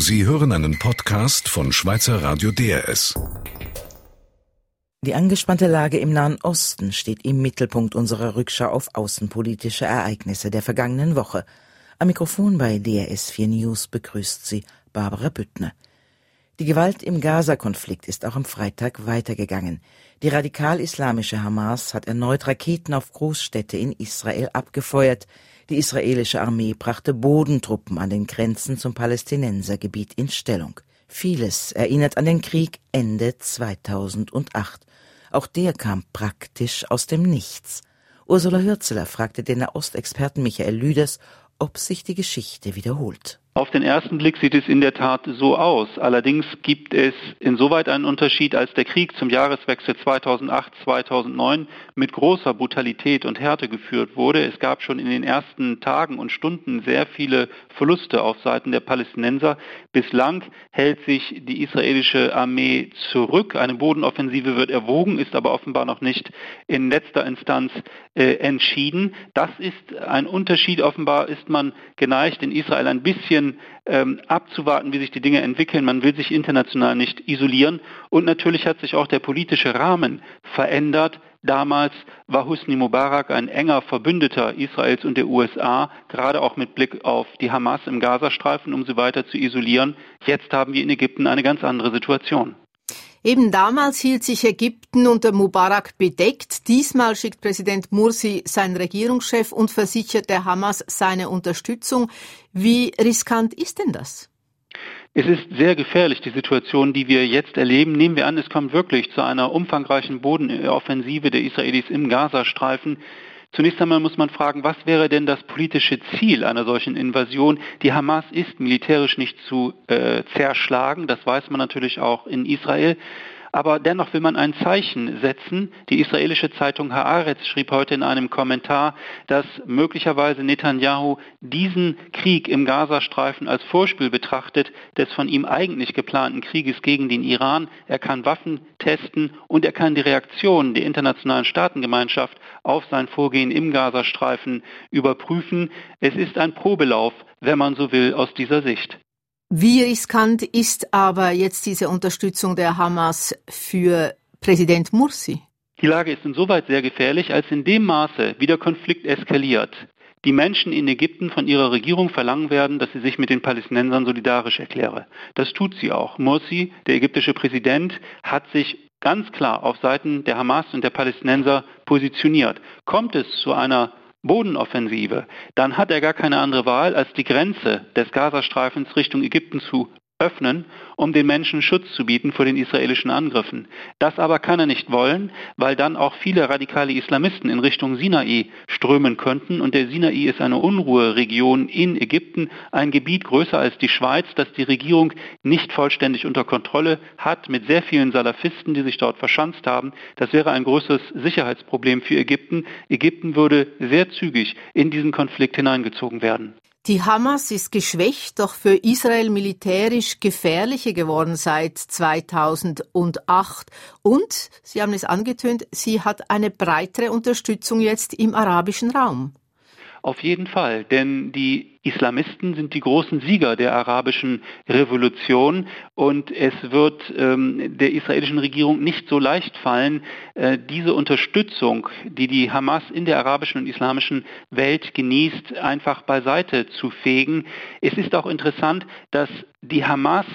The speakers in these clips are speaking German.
Sie hören einen Podcast von Schweizer Radio DRS. Die angespannte Lage im Nahen Osten steht im Mittelpunkt unserer Rückschau auf außenpolitische Ereignisse der vergangenen Woche. Am Mikrofon bei DRS 4 News begrüßt sie Barbara Büttner. Die Gewalt im Gaza-Konflikt ist auch am Freitag weitergegangen. Die radikal-islamische Hamas hat erneut Raketen auf Großstädte in Israel abgefeuert. Die israelische Armee brachte Bodentruppen an den Grenzen zum Palästinensergebiet in Stellung. Vieles erinnert an den Krieg Ende 2008. Auch der kam praktisch aus dem Nichts. Ursula Hürzeler fragte den Nahostexperten Michael Lüders, ob sich die Geschichte wiederholt. Auf den ersten Blick sieht es in der Tat so aus. Allerdings gibt es insoweit einen Unterschied, als der Krieg zum Jahreswechsel 2008-2009 mit großer Brutalität und Härte geführt wurde. Es gab schon in den ersten Tagen und Stunden sehr viele Verluste auf Seiten der Palästinenser. Bislang hält sich die israelische Armee zurück. Eine Bodenoffensive wird erwogen, ist aber offenbar noch nicht in letzter Instanz äh, entschieden. Das ist ein Unterschied. Offenbar ist man geneigt, in Israel ein bisschen ähm, abzuwarten, wie sich die Dinge entwickeln. Man will sich international nicht isolieren. Und natürlich hat sich auch der politische Rahmen verändert. Damals war Husni Mubarak ein enger Verbündeter Israels und der USA, gerade auch mit Blick auf die Hamas im Gazastreifen, um sie weiter zu isolieren. Jetzt haben wir in Ägypten eine ganz andere Situation. Eben damals hielt sich Ägypten unter Mubarak bedeckt. Diesmal schickt Präsident Mursi seinen Regierungschef und versichert der Hamas seine Unterstützung. Wie riskant ist denn das? Es ist sehr gefährlich, die Situation, die wir jetzt erleben. Nehmen wir an, es kommt wirklich zu einer umfangreichen Bodenoffensive der Israelis im Gazastreifen. Zunächst einmal muss man fragen, was wäre denn das politische Ziel einer solchen Invasion? Die Hamas ist militärisch nicht zu äh, zerschlagen, das weiß man natürlich auch in Israel aber dennoch will man ein Zeichen setzen. Die israelische Zeitung Haaretz schrieb heute in einem Kommentar, dass möglicherweise Netanyahu diesen Krieg im Gazastreifen als Vorspiel betrachtet des von ihm eigentlich geplanten Krieges gegen den Iran. Er kann Waffen testen und er kann die Reaktion der internationalen Staatengemeinschaft auf sein Vorgehen im Gazastreifen überprüfen. Es ist ein Probelauf, wenn man so will, aus dieser Sicht. Wie riskant ist aber jetzt diese Unterstützung der Hamas für Präsident Mursi? Die Lage ist insoweit sehr gefährlich, als in dem Maße, wie der Konflikt eskaliert, die Menschen in Ägypten von ihrer Regierung verlangen werden, dass sie sich mit den Palästinensern solidarisch erkläre. Das tut sie auch. Mursi, der ägyptische Präsident, hat sich ganz klar auf Seiten der Hamas und der Palästinenser positioniert. Kommt es zu einer Bodenoffensive, dann hat er gar keine andere Wahl, als die Grenze des Gazastreifens Richtung Ägypten zu öffnen, um den Menschen Schutz zu bieten vor den israelischen Angriffen. Das aber kann er nicht wollen, weil dann auch viele radikale Islamisten in Richtung Sinai strömen könnten. Und der Sinai ist eine Unruheregion in Ägypten, ein Gebiet größer als die Schweiz, das die Regierung nicht vollständig unter Kontrolle hat, mit sehr vielen Salafisten, die sich dort verschanzt haben. Das wäre ein großes Sicherheitsproblem für Ägypten. Ägypten würde sehr zügig in diesen Konflikt hineingezogen werden. Die Hamas ist geschwächt, doch für Israel militärisch gefährlicher geworden seit 2008. Und, Sie haben es angetönt, sie hat eine breitere Unterstützung jetzt im arabischen Raum. Auf jeden Fall, denn die Islamisten sind die großen Sieger der arabischen Revolution und es wird ähm, der israelischen Regierung nicht so leicht fallen, äh, diese Unterstützung, die die Hamas in der arabischen und islamischen Welt genießt, einfach beiseite zu fegen. Es ist auch interessant, dass die Hamas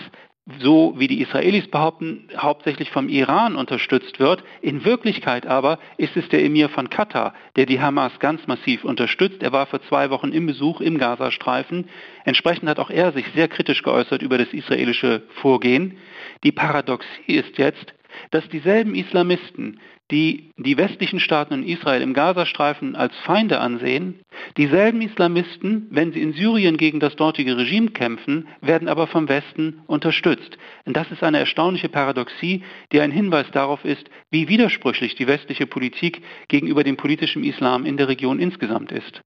so wie die Israelis behaupten, hauptsächlich vom Iran unterstützt wird. In Wirklichkeit aber ist es der Emir von Katar, der die Hamas ganz massiv unterstützt. Er war vor zwei Wochen im Besuch im Gazastreifen. Entsprechend hat auch er sich sehr kritisch geäußert über das israelische Vorgehen. Die Paradoxie ist jetzt, dass dieselben Islamisten, die die westlichen Staaten und Israel im Gazastreifen als Feinde ansehen, dieselben Islamisten, wenn sie in Syrien gegen das dortige Regime kämpfen, werden aber vom Westen unterstützt. Und das ist eine erstaunliche Paradoxie, die ein Hinweis darauf ist, wie widersprüchlich die westliche Politik gegenüber dem politischen Islam in der Region insgesamt ist.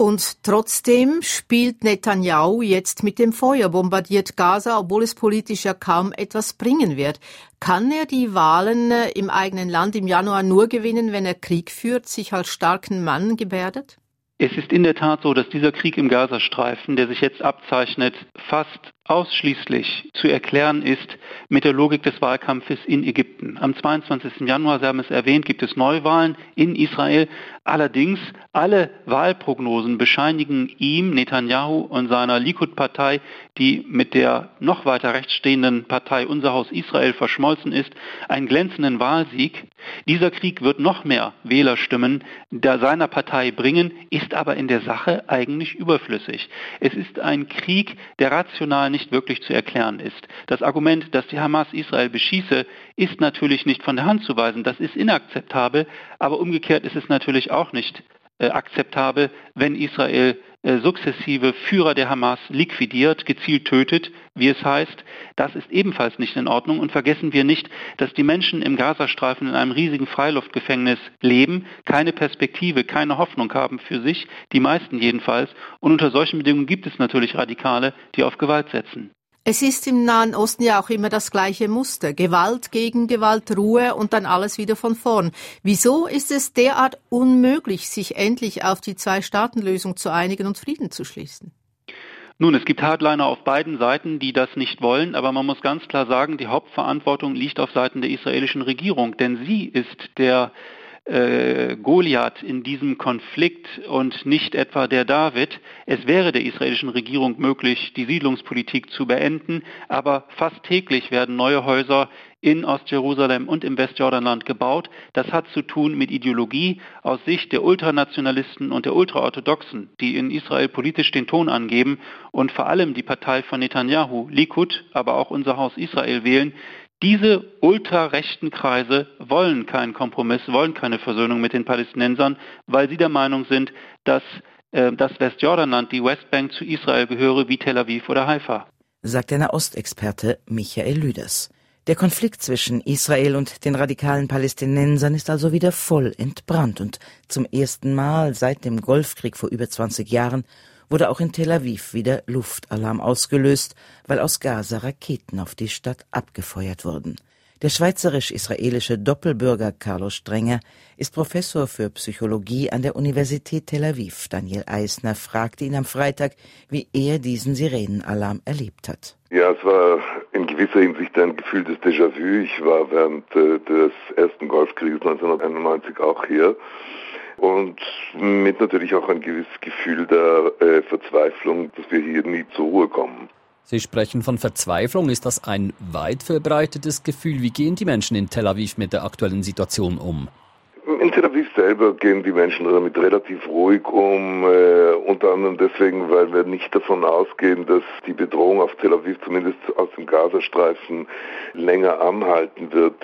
Und trotzdem spielt Netanyahu jetzt mit dem Feuer, bombardiert Gaza, obwohl es politisch ja kaum etwas bringen wird. Kann er die Wahlen äh, im eigenen Land im Januar nur gewinnen, wenn er Krieg führt, sich als starken Mann gebärdet? Es ist in der Tat so, dass dieser Krieg im Gazastreifen, der sich jetzt abzeichnet, fast ausschließlich zu erklären ist mit der Logik des Wahlkampfes in Ägypten. Am 22. Januar, Sie haben es erwähnt, gibt es Neuwahlen in Israel. Allerdings alle Wahlprognosen bescheinigen ihm, Netanyahu und seiner Likud-Partei, die mit der noch weiter rechts stehenden Partei Unser Haus Israel verschmolzen ist, einen glänzenden Wahlsieg. Dieser Krieg wird noch mehr Wählerstimmen seiner Partei bringen, ist aber in der Sache eigentlich überflüssig. Es ist ein Krieg, der rational nicht wirklich zu erklären ist. Das Argument, dass die Hamas Israel beschieße, ist natürlich nicht von der Hand zu weisen. Das ist inakzeptabel, aber umgekehrt ist es natürlich auch nicht äh, akzeptabel, wenn Israel äh, sukzessive Führer der Hamas liquidiert, gezielt tötet, wie es heißt. Das ist ebenfalls nicht in Ordnung. Und vergessen wir nicht, dass die Menschen im Gazastreifen in einem riesigen Freiluftgefängnis leben, keine Perspektive, keine Hoffnung haben für sich, die meisten jedenfalls. Und unter solchen Bedingungen gibt es natürlich Radikale, die auf Gewalt setzen. Es ist im Nahen Osten ja auch immer das gleiche Muster. Gewalt gegen Gewalt, Ruhe und dann alles wieder von vorn. Wieso ist es derart unmöglich, sich endlich auf die Zwei-Staaten-Lösung zu einigen und Frieden zu schließen? Nun, es gibt Hardliner auf beiden Seiten, die das nicht wollen, aber man muss ganz klar sagen, die Hauptverantwortung liegt auf Seiten der israelischen Regierung, denn sie ist der äh, Goliath in diesem Konflikt und nicht etwa der David. Es wäre der israelischen Regierung möglich, die Siedlungspolitik zu beenden, aber fast täglich werden neue Häuser in Ostjerusalem und im Westjordanland gebaut. Das hat zu tun mit Ideologie aus Sicht der Ultranationalisten und der Ultraorthodoxen, die in Israel politisch den Ton angeben und vor allem die Partei von Netanyahu, Likud, aber auch unser Haus Israel wählen, diese ultrarechten Kreise wollen keinen Kompromiss, wollen keine Versöhnung mit den Palästinensern, weil sie der Meinung sind, dass äh, das Westjordanland, die Westbank zu Israel gehöre wie Tel Aviv oder Haifa. Sagt der Nahostexperte Michael Lüders. Der Konflikt zwischen Israel und den radikalen Palästinensern ist also wieder voll entbrannt und zum ersten Mal seit dem Golfkrieg vor über 20 Jahren wurde auch in Tel Aviv wieder Luftalarm ausgelöst, weil aus Gaza Raketen auf die Stadt abgefeuert wurden. Der schweizerisch-israelische Doppelbürger Carlos Strenger ist Professor für Psychologie an der Universität Tel Aviv. Daniel Eisner fragte ihn am Freitag, wie er diesen Sirenenalarm erlebt hat. Ja, es war in gewisser Hinsicht ein Gefühl des Déjà-vu. Ich war während äh, des ersten Golfkrieges 1991 auch hier und mit natürlich auch ein gewisses Gefühl der äh, Verzweiflung, dass wir hier nie zur Ruhe kommen. Sie sprechen von Verzweiflung. Ist das ein weit verbreitetes Gefühl? Wie gehen die Menschen in Tel Aviv mit der aktuellen Situation um? In Tel Aviv selber gehen die Menschen damit relativ ruhig um, äh, unter anderem deswegen, weil wir nicht davon ausgehen, dass die Bedrohung auf Tel Aviv zumindest aus dem Gazastreifen länger anhalten wird.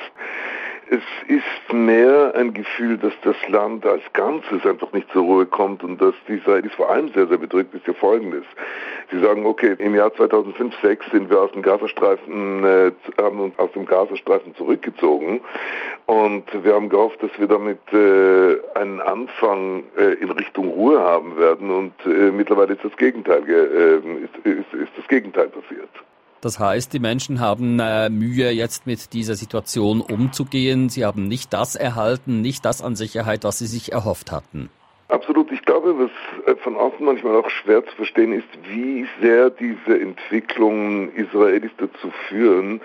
Es ist mehr ein Gefühl, dass das Land als Ganzes einfach nicht zur Ruhe kommt und dass die Israelis vor allem sehr, sehr bedrückt ist ja folgendes. Sie sagen, okay, im Jahr 2005, 2006 sind wir aus dem Gazastreifen, äh, haben uns aus dem Gazastreifen zurückgezogen und wir haben gehofft, dass wir damit äh, einen Anfang äh, in Richtung Ruhe haben werden und äh, mittlerweile ist das Gegenteil, äh, ist, ist, ist das Gegenteil passiert. Das heißt, die Menschen haben äh, Mühe, jetzt mit dieser Situation umzugehen. Sie haben nicht das erhalten, nicht das an Sicherheit, was sie sich erhofft hatten. Absolut. Ich glaube, was äh, von außen manchmal auch schwer zu verstehen ist, wie sehr diese Entwicklungen Israelis dazu führen,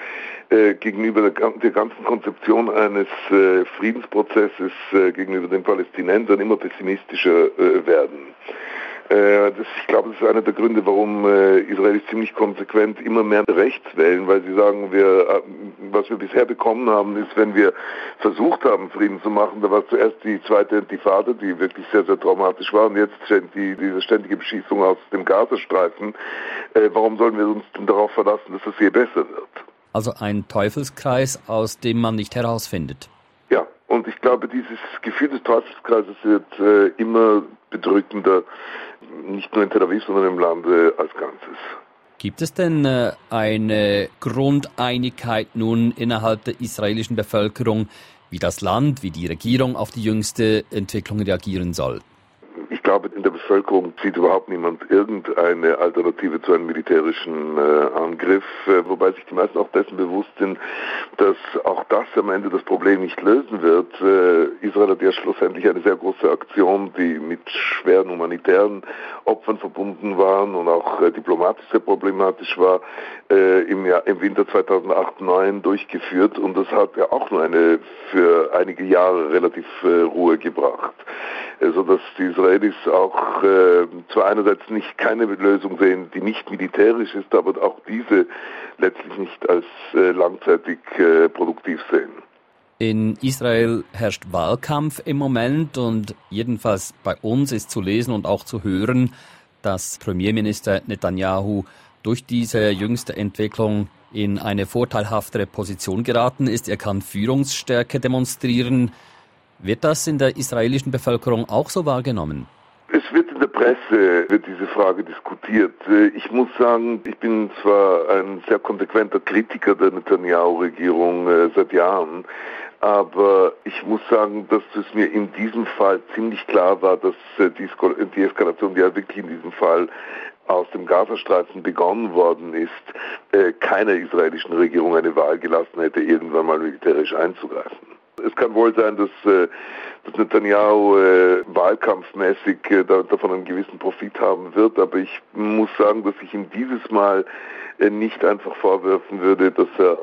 äh, gegenüber der, der, ganzen Konzeption eines äh, Friedensprozesses äh, gegenüber den Palästinensern immer pessimistischer äh, werden. Äh, das, ich glaube, das ist einer der Gründe, warum äh, Israelis ziemlich konsequent immer mehr rechts wählen, weil sie sagen, wir, äh, was wir bisher bekommen haben, ist, wenn wir versucht haben, Frieden zu machen, da war zuerst die zweite Intifada, die wirklich sehr, sehr traumatisch war, und jetzt die, diese ständige Beschießung aus dem Gazastreifen. Warum sollen wir uns denn darauf verlassen, dass es hier besser wird? Also ein Teufelskreis, aus dem man nicht herausfindet. Ja, und ich glaube, dieses Gefühl des Teufelskreises wird äh, immer bedrückender nicht nur in Tel Aviv, sondern im Lande als Ganzes. Gibt es denn äh, eine Grundeinigkeit nun innerhalb der israelischen Bevölkerung, wie das Land, wie die Regierung auf die jüngste Entwicklung reagieren soll? Ich glaube, in der Bevölkerung sieht überhaupt niemand irgendeine Alternative zu einem militärischen äh, Angriff, äh, wobei sich die meisten auch dessen bewusst sind, dass auch das am Ende das Problem nicht lösen wird. Äh, Israel hat ja schlussendlich eine sehr große Aktion, die mit schweren humanitären Opfern verbunden waren und auch äh, diplomatisch sehr problematisch war, äh, im, Jahr, im Winter 2008-2009 durchgeführt und das hat ja auch nur eine für einige Jahre relativ äh, Ruhe gebracht. Also dass die Israelis auch äh, zwar einerseits nicht keine Lösung sehen, die nicht militärisch ist, aber auch diese letztlich nicht als äh, langzeitig äh, produktiv sehen. In Israel herrscht Wahlkampf im Moment und jedenfalls bei uns ist zu lesen und auch zu hören, dass Premierminister Netanyahu durch diese jüngste Entwicklung in eine vorteilhaftere Position geraten ist. Er kann Führungsstärke demonstrieren. Wird das in der israelischen Bevölkerung auch so wahrgenommen? Es wird in der Presse wird diese Frage diskutiert. Ich muss sagen, ich bin zwar ein sehr konsequenter Kritiker der Netanyahu-Regierung äh, seit Jahren, aber ich muss sagen, dass es mir in diesem Fall ziemlich klar war, dass äh, die Eskalation, die ja wirklich in diesem Fall aus dem Gazastreifen begonnen worden ist, äh, keiner israelischen Regierung eine Wahl gelassen hätte, irgendwann mal militärisch einzugreifen. Es kann wohl sein, dass, äh, dass Netanyahu äh, wahlkampfmäßig äh, davon einen gewissen Profit haben wird, aber ich muss sagen, dass ich ihm dieses Mal nicht einfach vorwerfen würde, dass er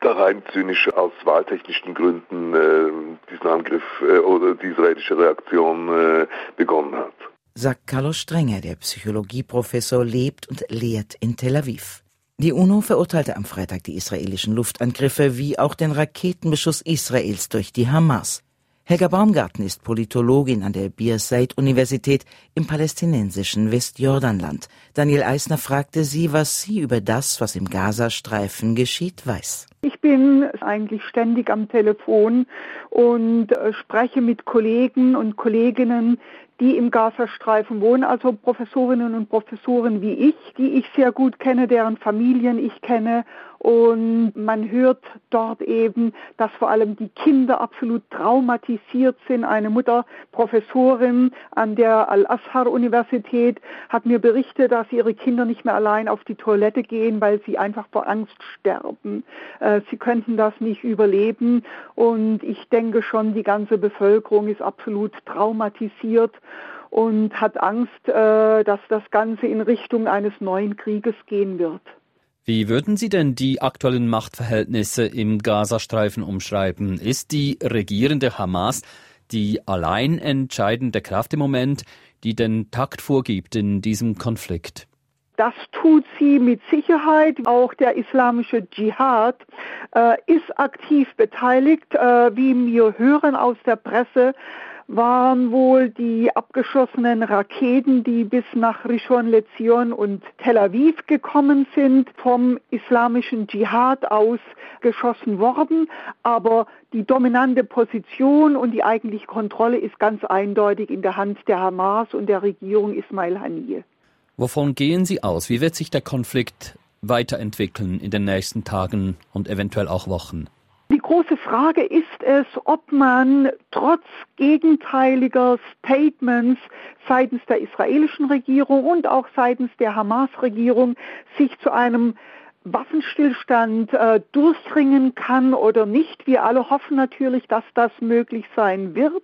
da rein zynisch aus wahltechnischen Gründen diesen Angriff oder die israelische Reaktion begonnen hat sagt Carlos Strenger, der Psychologieprofessor lebt und lehrt in Tel Aviv. Die UNO verurteilte am Freitag die israelischen Luftangriffe wie auch den Raketenbeschuss Israels durch die Hamas. Helga Baumgarten ist Politologin an der Birzeit-Universität im palästinensischen Westjordanland. Daniel Eisner fragte sie, was sie über das, was im Gazastreifen geschieht, weiß. Ich bin eigentlich ständig am Telefon und äh, spreche mit Kollegen und Kolleginnen, die im Gazastreifen wohnen, also Professorinnen und Professoren wie ich, die ich sehr gut kenne, deren Familien ich kenne und man hört dort eben, dass vor allem die Kinder absolut traumatisiert sind. Eine Mutter, Professorin an der Al-Azhar-Universität, hat mir berichtet, dass ihre Kinder nicht mehr allein auf die Toilette gehen, weil sie einfach vor Angst sterben. Äh, sie könnten das nicht überleben. Und ich denke schon, die ganze Bevölkerung ist absolut traumatisiert und hat Angst, äh, dass das Ganze in Richtung eines neuen Krieges gehen wird. Wie würden Sie denn die aktuellen Machtverhältnisse im Gazastreifen umschreiben? Ist die regierende Hamas die allein entscheidende Kraft im Moment, die den Takt vorgibt in diesem Konflikt? Das tut sie mit Sicherheit. Auch der islamische Dschihad äh, ist aktiv beteiligt. Äh, wie wir hören aus der Presse, waren wohl die abgeschossenen Raketen, die bis nach Rishon LeZion und Tel Aviv gekommen sind, vom islamischen Dschihad aus geschossen worden. Aber die dominante Position und die eigentliche Kontrolle ist ganz eindeutig in der Hand der Hamas und der Regierung Ismail Haniyeh. Wovon gehen Sie aus? Wie wird sich der Konflikt weiterentwickeln in den nächsten Tagen und eventuell auch Wochen? Große Frage ist es, ob man trotz gegenteiliger Statements seitens der israelischen Regierung und auch seitens der Hamas-Regierung sich zu einem Waffenstillstand äh, durchringen kann oder nicht. Wir alle hoffen natürlich, dass das möglich sein wird.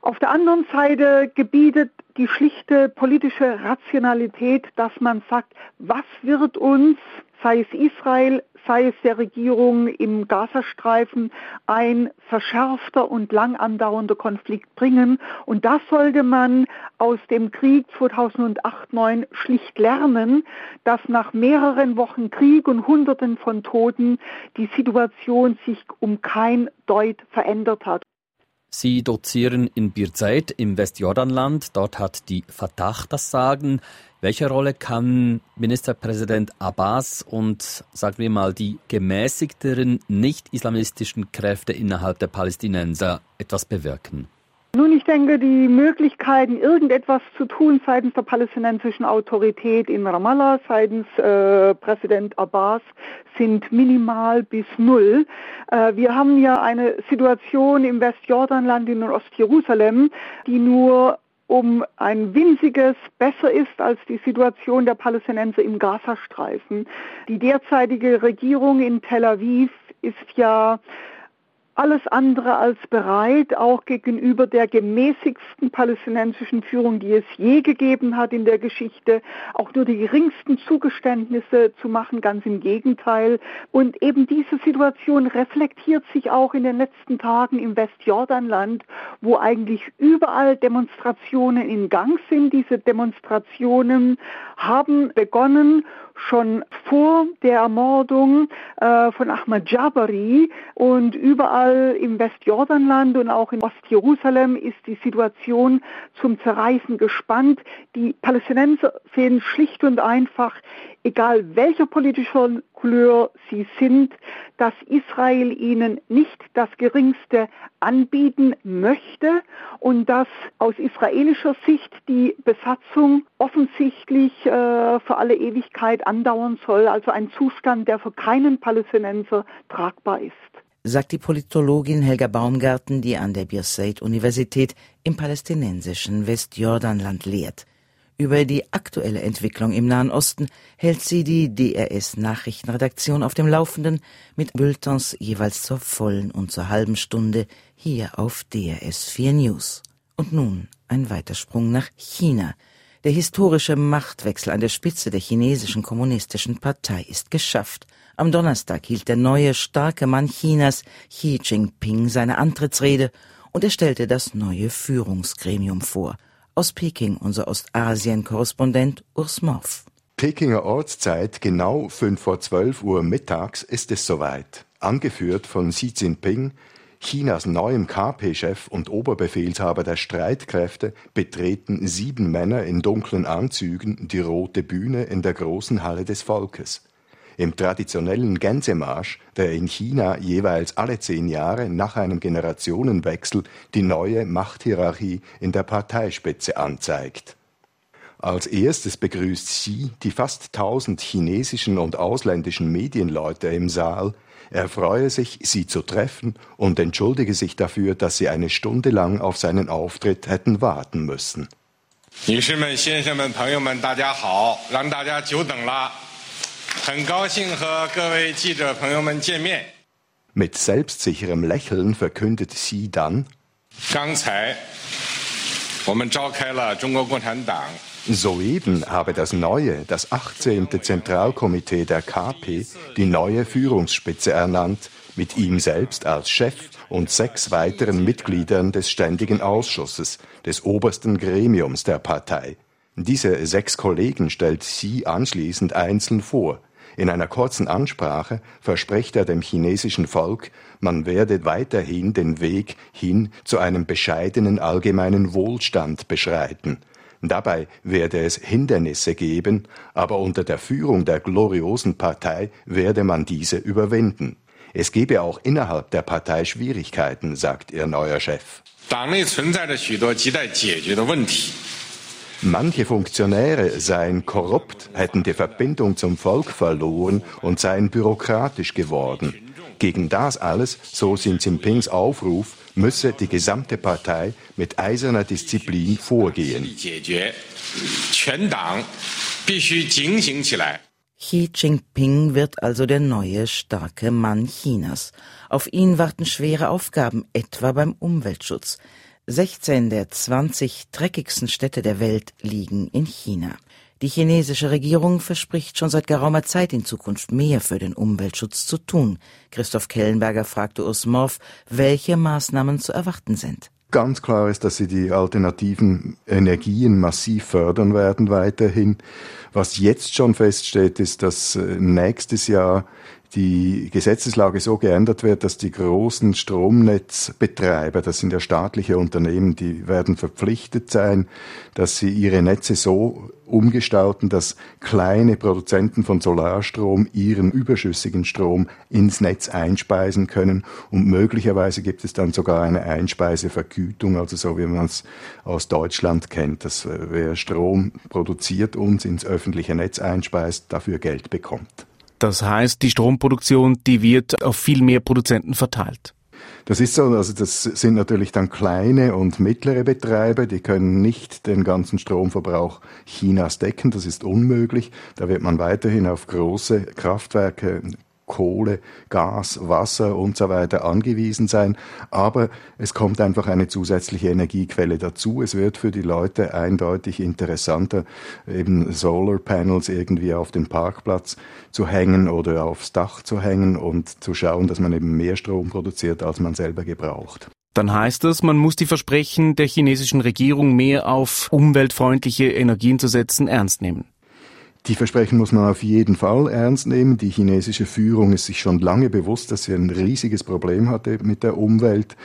Auf der anderen Seite gebietet die schlichte politische Rationalität, dass man sagt, was wird uns, sei es Israel, sei es der Regierung im Gazastreifen, ein verschärfter und lang andauernder Konflikt bringen. Und das sollte man aus dem Krieg 2008-2009 schlicht lernen, dass nach mehreren Wochen Krieg und Hunderten von Toten die Situation sich um kein Deut verändert hat. Sie dozieren in Birzeit im Westjordanland. Dort hat die Fatah das Sagen. Welche Rolle kann Ministerpräsident Abbas und, sagen wir mal, die gemäßigteren nicht-islamistischen Kräfte innerhalb der Palästinenser etwas bewirken? Nun, ich denke, die Möglichkeiten, irgendetwas zu tun seitens der palästinensischen Autorität in Ramallah, seitens äh, Präsident Abbas, sind minimal bis null. Äh, wir haben ja eine Situation im Westjordanland in Ostjerusalem, die nur um ein winziges besser ist als die Situation der Palästinenser im Gazastreifen. Die derzeitige Regierung in Tel Aviv ist ja alles andere als bereit, auch gegenüber der gemäßigsten palästinensischen Führung, die es je gegeben hat in der Geschichte, auch nur die geringsten Zugeständnisse zu machen, ganz im Gegenteil. Und eben diese Situation reflektiert sich auch in den letzten Tagen im Westjordanland, wo eigentlich überall Demonstrationen in Gang sind. Diese Demonstrationen haben begonnen schon vor der Ermordung äh, von Ahmad Jabari und überall im Westjordanland und auch in Ostjerusalem ist die Situation zum Zerreißen gespannt. Die Palästinenser sehen schlicht und einfach egal welcher politischer Couleur sie sind, dass Israel ihnen nicht das Geringste anbieten möchte und dass aus israelischer Sicht die Besatzung offensichtlich äh, für alle Ewigkeit andauern soll, also ein Zustand, der für keinen Palästinenser tragbar ist sagt die Politologin Helga Baumgarten, die an der Birzeit-Universität im palästinensischen Westjordanland lehrt. Über die aktuelle Entwicklung im Nahen Osten hält sie die DRS Nachrichtenredaktion auf dem Laufenden mit Bulletins jeweils zur vollen und zur halben Stunde hier auf DRS 4 News. Und nun ein Weitersprung nach China. Der historische Machtwechsel an der Spitze der chinesischen kommunistischen Partei ist geschafft. Am Donnerstag hielt der neue starke Mann Chinas, Xi Jinping, seine Antrittsrede und er stellte das neue Führungsgremium vor – aus Peking unser Ostasien-Korrespondent Urs Morf. Pekinger Ortszeit genau 5 vor 12 Uhr mittags ist es soweit. Angeführt von Xi Jinping, Chinas neuem KP-Chef und Oberbefehlshaber der Streitkräfte, betreten sieben Männer in dunklen Anzügen die rote Bühne in der großen Halle des Volkes. Im traditionellen Gänsemarsch, der in China jeweils alle zehn Jahre nach einem Generationenwechsel die neue Machthierarchie in der Parteispitze anzeigt. Als erstes begrüßt Xi die fast tausend chinesischen und ausländischen Medienleute im Saal. Er freue sich, sie zu treffen und entschuldige sich dafür, dass sie eine Stunde lang auf seinen Auftritt hätten warten müssen. 女士们、先生们、朋友们，大家好！让大家久等了。很高兴和各位记者朋友们见面。Mit selbstsicherem Lächeln verkündet sie dann: Soeben habe das neue, das 18. Zentralkomitee der KP die neue Führungsspitze ernannt, mit ihm selbst als Chef und sechs weiteren Mitgliedern des Ständigen Ausschusses, des obersten Gremiums der Partei. Diese sechs Kollegen stellt sie anschließend einzeln vor. In einer kurzen Ansprache verspricht er dem chinesischen Volk, man werde weiterhin den Weg hin zu einem bescheidenen allgemeinen Wohlstand beschreiten. Dabei werde es Hindernisse geben, aber unter der Führung der gloriosen Partei werde man diese überwinden. Es gebe auch innerhalb der Partei Schwierigkeiten, sagt ihr neuer Chef. 党内存在着许多亟待解决的问题。 Manche Funktionäre seien korrupt, hätten die Verbindung zum Volk verloren und seien bürokratisch geworden. Gegen das alles, so Xi Jinpings Aufruf, müsse die gesamte Partei mit eiserner Disziplin vorgehen. Xi Jinping wird also der neue starke Mann Chinas. Auf ihn warten schwere Aufgaben, etwa beim Umweltschutz. 16 der 20 dreckigsten Städte der Welt liegen in China. Die chinesische Regierung verspricht schon seit geraumer Zeit in Zukunft mehr für den Umweltschutz zu tun. Christoph Kellenberger fragte Urs welche Maßnahmen zu erwarten sind. Ganz klar ist, dass sie die alternativen Energien massiv fördern werden weiterhin. Was jetzt schon feststeht, ist, dass äh, nächstes Jahr die Gesetzeslage so geändert wird, dass die großen Stromnetzbetreiber, das sind ja staatliche Unternehmen, die werden verpflichtet sein, dass sie ihre Netze so umgestalten, dass kleine Produzenten von Solarstrom ihren überschüssigen Strom ins Netz einspeisen können und möglicherweise gibt es dann sogar eine Einspeisevergütung, also so wie man es aus Deutschland kennt, dass äh, wer Strom produziert und ins öffentliche Netz einspeist, dafür Geld bekommt. Das heißt, die Stromproduktion, die wird auf viel mehr Produzenten verteilt. Das ist so, also das sind natürlich dann kleine und mittlere Betreiber, die können nicht den ganzen Stromverbrauch Chinas decken, das ist unmöglich. Da wird man weiterhin auf große Kraftwerke Kohle, Gas, Wasser und so weiter angewiesen sein. Aber es kommt einfach eine zusätzliche Energiequelle dazu. Es wird für die Leute eindeutig interessanter, eben Solar Panels irgendwie auf den Parkplatz zu hängen oder aufs Dach zu hängen und zu schauen, dass man eben mehr Strom produziert, als man selber gebraucht. Dann heißt das, man muss die Versprechen der chinesischen Regierung, mehr auf umweltfreundliche Energien zu setzen, ernst nehmen. Die Versprechen muss man auf jeden Fall ernst nehmen. Die chinesische Führung ist sich schon lange bewusst, dass sie ein riesiges Problem hatte mit der Umwelt.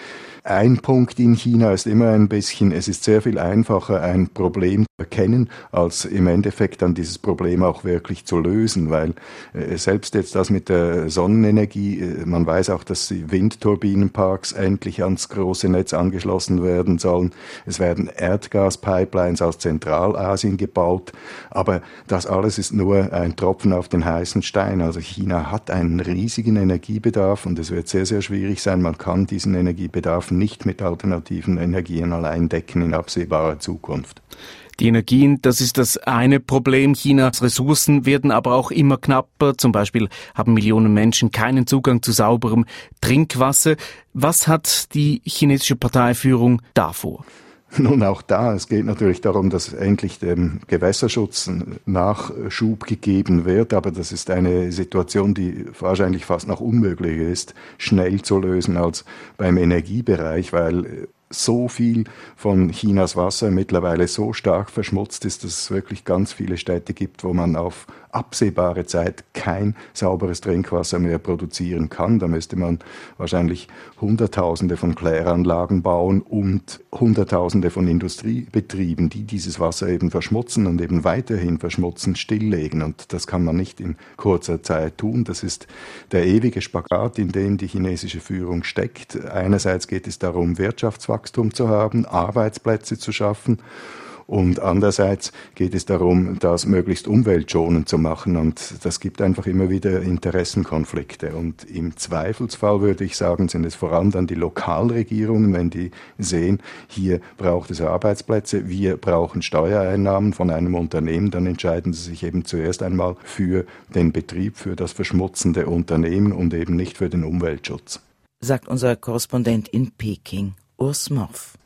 Ein Punkt in China ist immer ein bisschen, es ist sehr viel einfacher, ein Problem erkennen, als im Endeffekt dann dieses Problem auch wirklich zu lösen, weil äh, selbst jetzt das mit der Sonnenenergie, äh, man weiß auch, dass die Windturbinenparks endlich ans große Netz angeschlossen werden sollen. Es werden Erdgaspipelines aus Zentralasien gebaut, aber das alles ist nur ein Tropfen auf den heißen Stein. Also China hat einen riesigen Energiebedarf und es wird sehr, sehr schwierig sein. Man kann diesen Energiebedarf nicht mit alternativen Energien allein decken in absehbarer Zukunft. Die Energien, das ist das eine Problem. Chinas Ressourcen werden aber auch immer knapper. Zum Beispiel haben Millionen Menschen keinen Zugang zu sauberem Trinkwasser. Was hat die chinesische Parteiführung davor? Nun auch da, es geht natürlich darum, dass endlich dem Gewässerschutz Nachschub gegeben wird, aber das ist eine Situation, die wahrscheinlich fast noch unmöglicher ist, schnell zu lösen als beim Energiebereich, weil so viel von Chinas Wasser mittlerweile so stark verschmutzt ist, dass es wirklich ganz viele Städte gibt, wo man auf absehbare Zeit kein sauberes Trinkwasser mehr produzieren kann. Da müsste man wahrscheinlich Hunderttausende von Kläranlagen bauen und Hunderttausende von Industriebetrieben, die dieses Wasser eben verschmutzen und eben weiterhin verschmutzen, stilllegen. Und das kann man nicht in kurzer Zeit tun. Das ist der ewige Spagat, in dem die chinesische Führung steckt. Einerseits geht es darum, Wirtschaftswachstum zu haben, Arbeitsplätze zu schaffen und andererseits geht es darum, das möglichst umweltschonend zu machen. Und das gibt einfach immer wieder Interessenkonflikte. Und im Zweifelsfall würde ich sagen, sind es vor allem dann die Lokalregierungen, wenn die sehen, hier braucht es Arbeitsplätze, wir brauchen Steuereinnahmen von einem Unternehmen, dann entscheiden sie sich eben zuerst einmal für den Betrieb, für das verschmutzende Unternehmen und eben nicht für den Umweltschutz. Sagt unser Korrespondent in Peking, Urs Morf.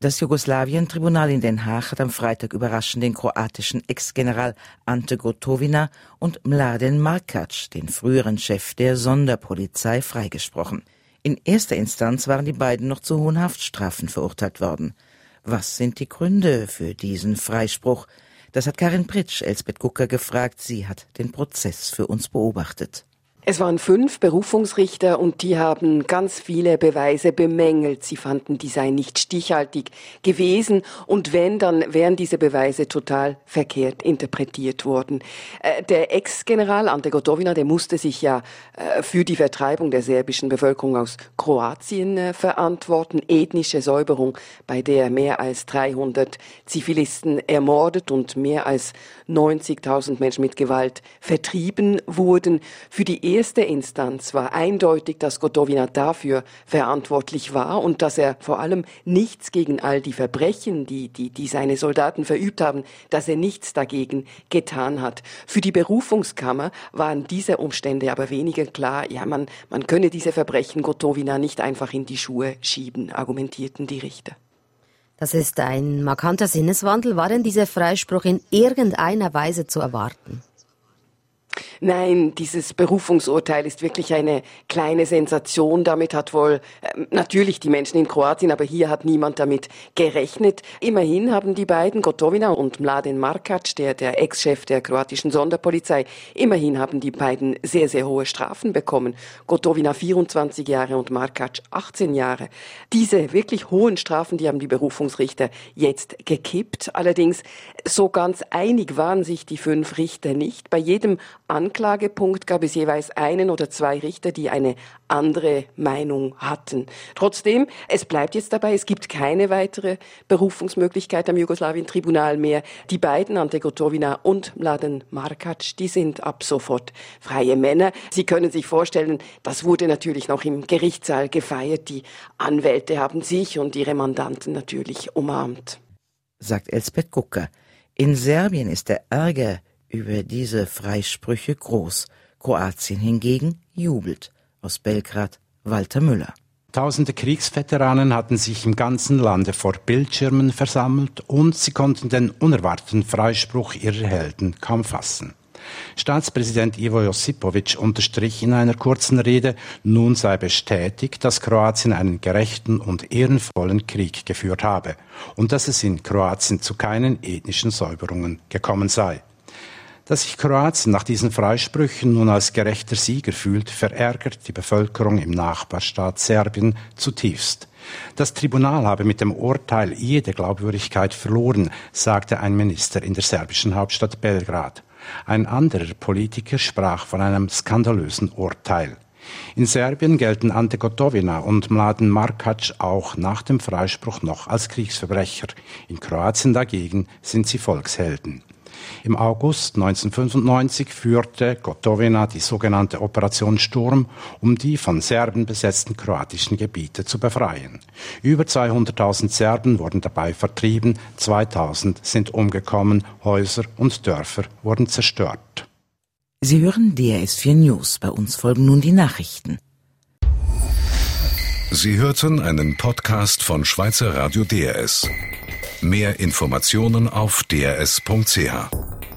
Das Jugoslawien-Tribunal in Den Haag hat am Freitag überraschend den kroatischen Ex-General Ante Gotovina und Mladen Markac, den früheren Chef der Sonderpolizei, freigesprochen. In erster Instanz waren die beiden noch zu hohen Haftstrafen verurteilt worden. Was sind die Gründe für diesen Freispruch? Das hat Karin Pritsch Elsbeth Gucker gefragt. Sie hat den Prozess für uns beobachtet. Es waren fünf Berufungsrichter und die haben ganz viele Beweise bemängelt. Sie fanden, die seien nicht stichhaltig gewesen und wenn, dann wären diese Beweise total verkehrt interpretiert worden. Äh, der Ex-General Ante Gotovina, der musste sich ja äh, für die Vertreibung der serbischen Bevölkerung aus Kroatien äh, verantworten, ethnische Säuberung, bei der mehr als 300 Zivilisten ermordet und mehr als 90.000 Menschen mit Gewalt vertrieben wurden. Für die erste Instanz war eindeutig, dass Gotovina dafür verantwortlich war und dass er vor allem nichts gegen all die Verbrechen, die, die, die seine Soldaten verübt haben, dass er nichts dagegen getan hat. Für die Berufungskammer waren diese Umstände aber weniger klar. Ja, man, man könne diese Verbrechen Gotovina nicht einfach in die Schuhe schieben, argumentierten die Richter. Das ist ein markanter Sinneswandel. War denn dieser Freispruch in irgendeiner Weise zu erwarten? Nein, dieses Berufungsurteil ist wirklich eine kleine Sensation. Damit hat wohl äh, natürlich die Menschen in Kroatien, aber hier hat niemand damit gerechnet. Immerhin haben die beiden, Gotovina und Mladen Markac, der, der Ex-Chef der kroatischen Sonderpolizei, immerhin haben die beiden sehr, sehr hohe Strafen bekommen. Gotovina 24 Jahre und Markac 18 Jahre. Diese wirklich hohen Strafen, die haben die Berufungsrichter jetzt gekippt. Allerdings so ganz einig waren sich die fünf Richter nicht. Bei jedem An Anklagepunkt gab es jeweils einen oder zwei Richter, die eine andere Meinung hatten. Trotzdem, es bleibt jetzt dabei, es gibt keine weitere Berufungsmöglichkeit am Jugoslawien-Tribunal mehr. Die beiden, Ante Gotovina und Mladen Markac, die sind ab sofort freie Männer. Sie können sich vorstellen, das wurde natürlich noch im Gerichtssaal gefeiert. Die Anwälte haben sich und ihre Mandanten natürlich umarmt. Sagt Elsbeth Gucker. In Serbien ist der Ärger über diese Freisprüche groß. Kroatien hingegen jubelt. Aus Belgrad Walter Müller. Tausende Kriegsveteranen hatten sich im ganzen Lande vor Bildschirmen versammelt und sie konnten den unerwarteten Freispruch ihrer Helden kaum fassen. Staatspräsident Ivo Josipovic unterstrich in einer kurzen Rede, nun sei bestätigt, dass Kroatien einen gerechten und ehrenvollen Krieg geführt habe und dass es in Kroatien zu keinen ethnischen Säuberungen gekommen sei. Dass sich Kroatien nach diesen Freisprüchen nun als gerechter Sieger fühlt, verärgert die Bevölkerung im Nachbarstaat Serbien zutiefst. Das Tribunal habe mit dem Urteil jede Glaubwürdigkeit verloren, sagte ein Minister in der serbischen Hauptstadt Belgrad. Ein anderer Politiker sprach von einem skandalösen Urteil. In Serbien gelten Ante Gotovina und Mladen Markac auch nach dem Freispruch noch als Kriegsverbrecher. In Kroatien dagegen sind sie Volkshelden. Im August 1995 führte Gotovina die sogenannte Operation Sturm, um die von Serben besetzten kroatischen Gebiete zu befreien. Über 200.000 Serben wurden dabei vertrieben, 2000 sind umgekommen, Häuser und Dörfer wurden zerstört. Sie hören DRS4 News. Bei uns folgen nun die Nachrichten. Sie hörten einen Podcast von Schweizer Radio DRS. Mehr Informationen auf drs.ch.